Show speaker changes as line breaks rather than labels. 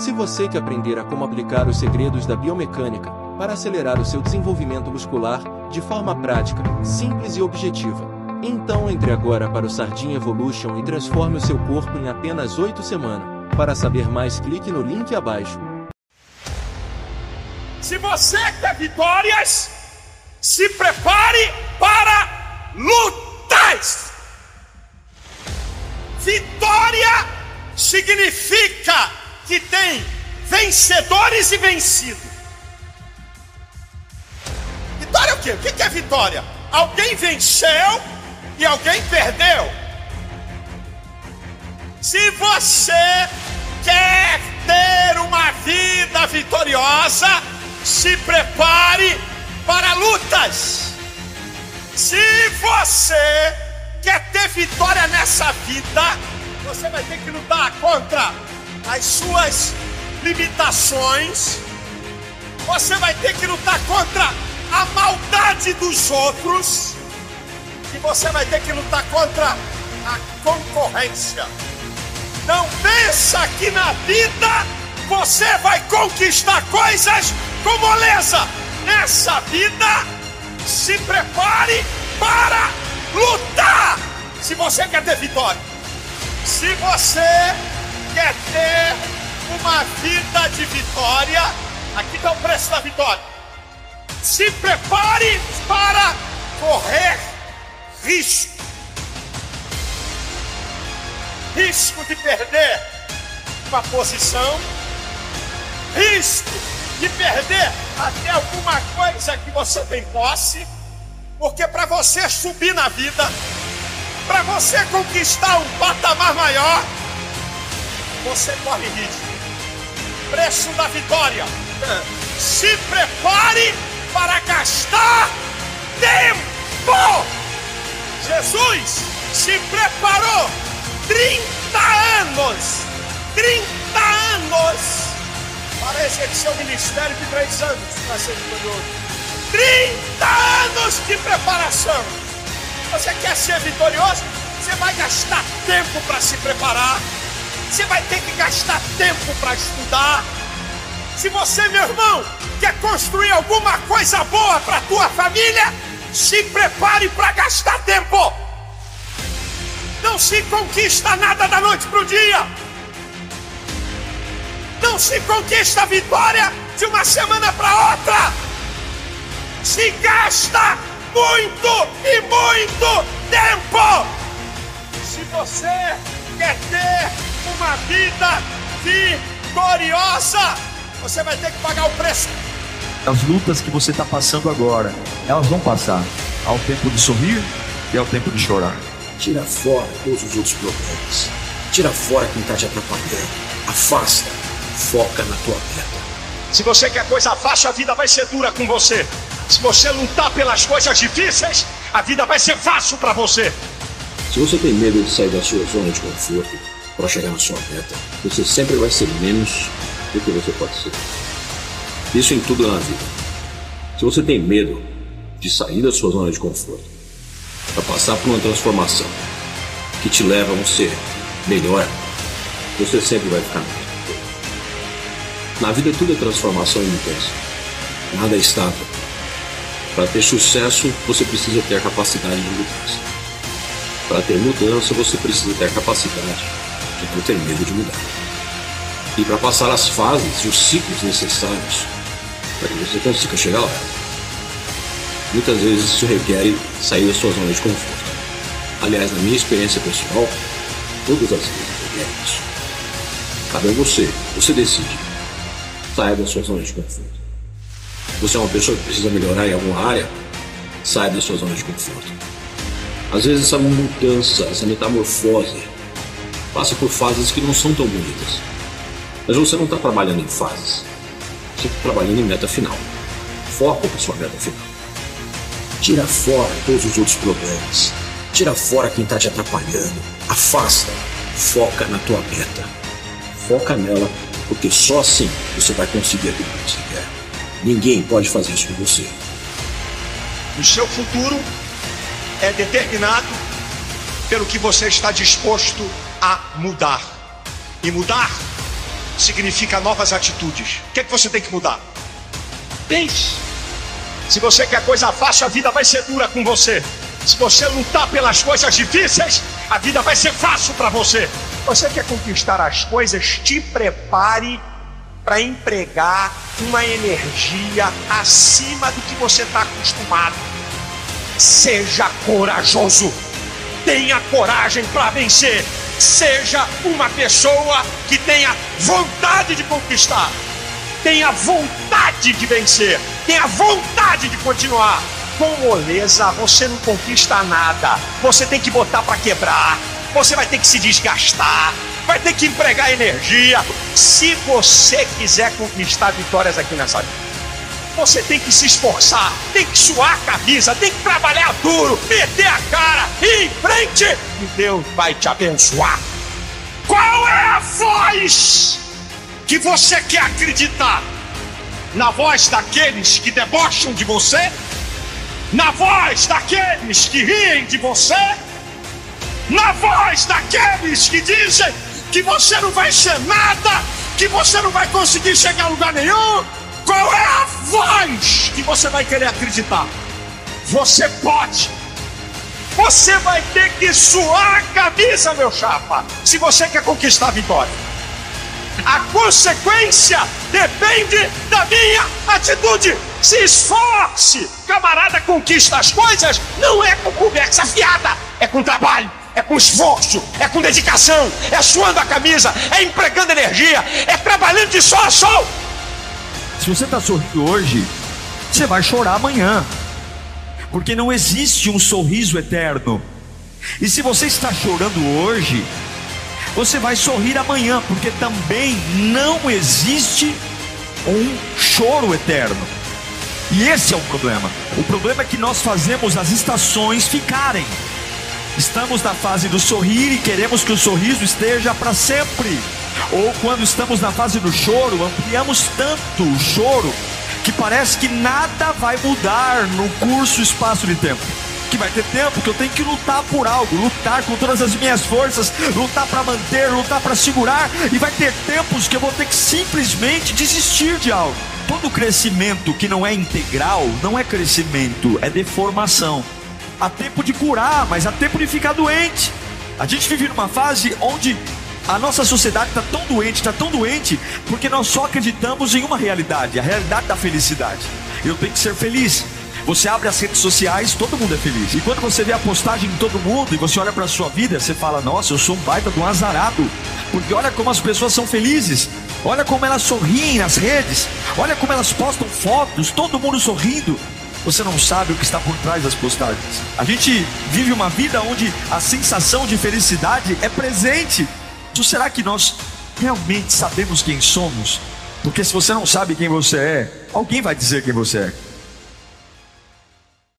Se você quer aprender a como aplicar os segredos da biomecânica para acelerar o seu desenvolvimento muscular de forma prática, simples e objetiva, então entre agora para o Sardinha Evolution e transforme o seu corpo em apenas 8 semanas. Para saber mais, clique no link abaixo.
Se você quer vitórias, se prepare para lutas. Vitória significa que tem vencedores e vencidos. Vitória é o quê? O que é vitória? Alguém venceu e alguém perdeu. Se você quer ter uma vida vitoriosa, se prepare para lutas. Se você quer ter vitória nessa vida, você vai ter que lutar contra as suas limitações, você vai ter que lutar contra a maldade dos outros, e você vai ter que lutar contra a concorrência. Não pensa que na vida você vai conquistar coisas com moleza. Nessa vida, se prepare para lutar. Se você quer ter vitória, se você quer ter uma vida de vitória, aqui está o preço da vitória. Se prepare para correr risco. Risco de perder uma posição, risco de perder até alguma coisa que você tem posse, porque para você subir na vida, para você conquistar um patamar maior, você corre risco. Preço da vitória. Se prepare para gastar tempo. Jesus se preparou 30 anos. 30 anos para exercer o ministério de três anos para ser vitorioso. 30 anos de preparação. Você quer ser vitorioso? Você vai gastar tempo para se preparar. Você vai ter que gastar tempo para estudar. Se você, meu irmão, quer construir alguma coisa boa para tua família, se prepare para gastar tempo. Não se conquista nada da noite para o dia. Não se conquista a vitória de uma semana para outra. Se gasta muito e muito tempo. Se você quer ter uma vida vitoriosa, você vai ter que pagar o preço.
As lutas que você está passando agora, elas vão passar. Há o tempo de sorrir e há o tempo de chorar.
Tira fora todos os outros problemas. Tira fora quem está te atrapalhando. Afasta. Foca na tua meta.
Se você quer coisa fácil, a vida vai ser dura com você. Se você lutar pelas coisas difíceis, a vida vai ser fácil para você.
Se você tem medo de sair da sua zona de conforto, para chegar na sua meta. Você sempre vai ser menos do que você pode ser. Isso em tudo na vida. Se você tem medo de sair da sua zona de conforto, para passar por uma transformação que te leva a um ser melhor, você sempre vai ficar mesmo. Na vida tudo é transformação e mudança. Nada é estável. Para ter sucesso, você precisa ter a capacidade de mudança. Para ter mudança, você precisa ter a capacidade de não ter medo de mudar. E para passar as fases e os ciclos necessários para que você consiga chegar lá. Muitas vezes isso requer sair da sua zona de conforto. Aliás, na minha experiência pessoal, todas as vezes requerem isso. Cabe a você, você decide. Saia da sua zona de conforto. Você é uma pessoa que precisa melhorar em alguma área, saia da sua zona de conforto. Às vezes essa mudança, essa metamorfose, passa por fases que não são tão bonitas. Mas você não está trabalhando em fases. Você está trabalhando em meta final. Foca na sua meta final. Tira fora todos os outros problemas. Tira fora quem está te atrapalhando. Afasta. Foca na tua meta. Foca nela, porque só assim você vai conseguir aquilo que você quer. Ninguém pode fazer isso por você.
O seu futuro é determinado pelo que você está disposto a mudar. E mudar significa novas atitudes. O que, é que você tem que mudar? Pense. Se você quer coisa fácil, a vida vai ser dura com você. Se você lutar pelas coisas difíceis, a vida vai ser fácil para você. Você quer conquistar as coisas, te prepare para empregar uma energia acima do que você está acostumado. Seja corajoso, tenha coragem para vencer. Seja uma pessoa que tenha vontade de conquistar, tenha vontade de vencer, tenha vontade de continuar. Com moleza você não conquista nada, você tem que botar para quebrar, você vai ter que se desgastar, vai ter que empregar energia. Se você quiser conquistar vitórias aqui nessa vida, você tem que se esforçar, tem que suar a camisa, tem que trabalhar duro, meter a cara ir em frente, e Deus vai te abençoar. Qual é a voz que você quer acreditar? Na voz daqueles que debocham de você? Na voz daqueles que riem de você? Na voz daqueles que dizem que você não vai ser nada, que você não vai conseguir chegar a lugar nenhum? Qual é a voz que você vai querer acreditar? Você pode. Você vai ter que suar a camisa, meu chapa, se você quer conquistar a vitória. A consequência depende da minha atitude. Se esforce, camarada, conquista as coisas, não é com conversa fiada, é com trabalho é com esforço, é com dedicação, é suando a camisa, é empregando energia, é trabalhando de sol a sol.
Se você está sorrindo hoje, você vai chorar amanhã, porque não existe um sorriso eterno. E se você está chorando hoje, você vai sorrir amanhã, porque também não existe um choro eterno. E esse é o problema. O problema é que nós fazemos as estações ficarem. Estamos na fase do sorrir e queremos que o sorriso esteja para sempre. Ou quando estamos na fase do choro, ampliamos tanto o choro que parece que nada vai mudar no curso espaço de tempo. Que vai ter tempo que eu tenho que lutar por algo, lutar com todas as minhas forças, lutar para manter, lutar para segurar, e vai ter tempos que eu vou ter que simplesmente desistir de algo. Todo crescimento que não é integral não é crescimento, é deformação há tempo de curar, mas há tempo de ficar doente. A gente vive numa fase onde a nossa sociedade está tão doente, está tão doente, porque nós só acreditamos em uma realidade, a realidade da felicidade. Eu tenho que ser feliz. Você abre as redes sociais, todo mundo é feliz. E quando você vê a postagem de todo mundo e você olha para sua vida, você fala: Nossa, eu sou um baita de um azarado. Porque olha como as pessoas são felizes. Olha como elas sorriem nas redes. Olha como elas postam fotos, todo mundo sorrindo você não sabe o que está por trás das postagens. A gente vive uma vida onde a sensação de felicidade é presente. Então, será que nós realmente sabemos quem somos? Porque se você não sabe quem você é, alguém vai dizer quem você é.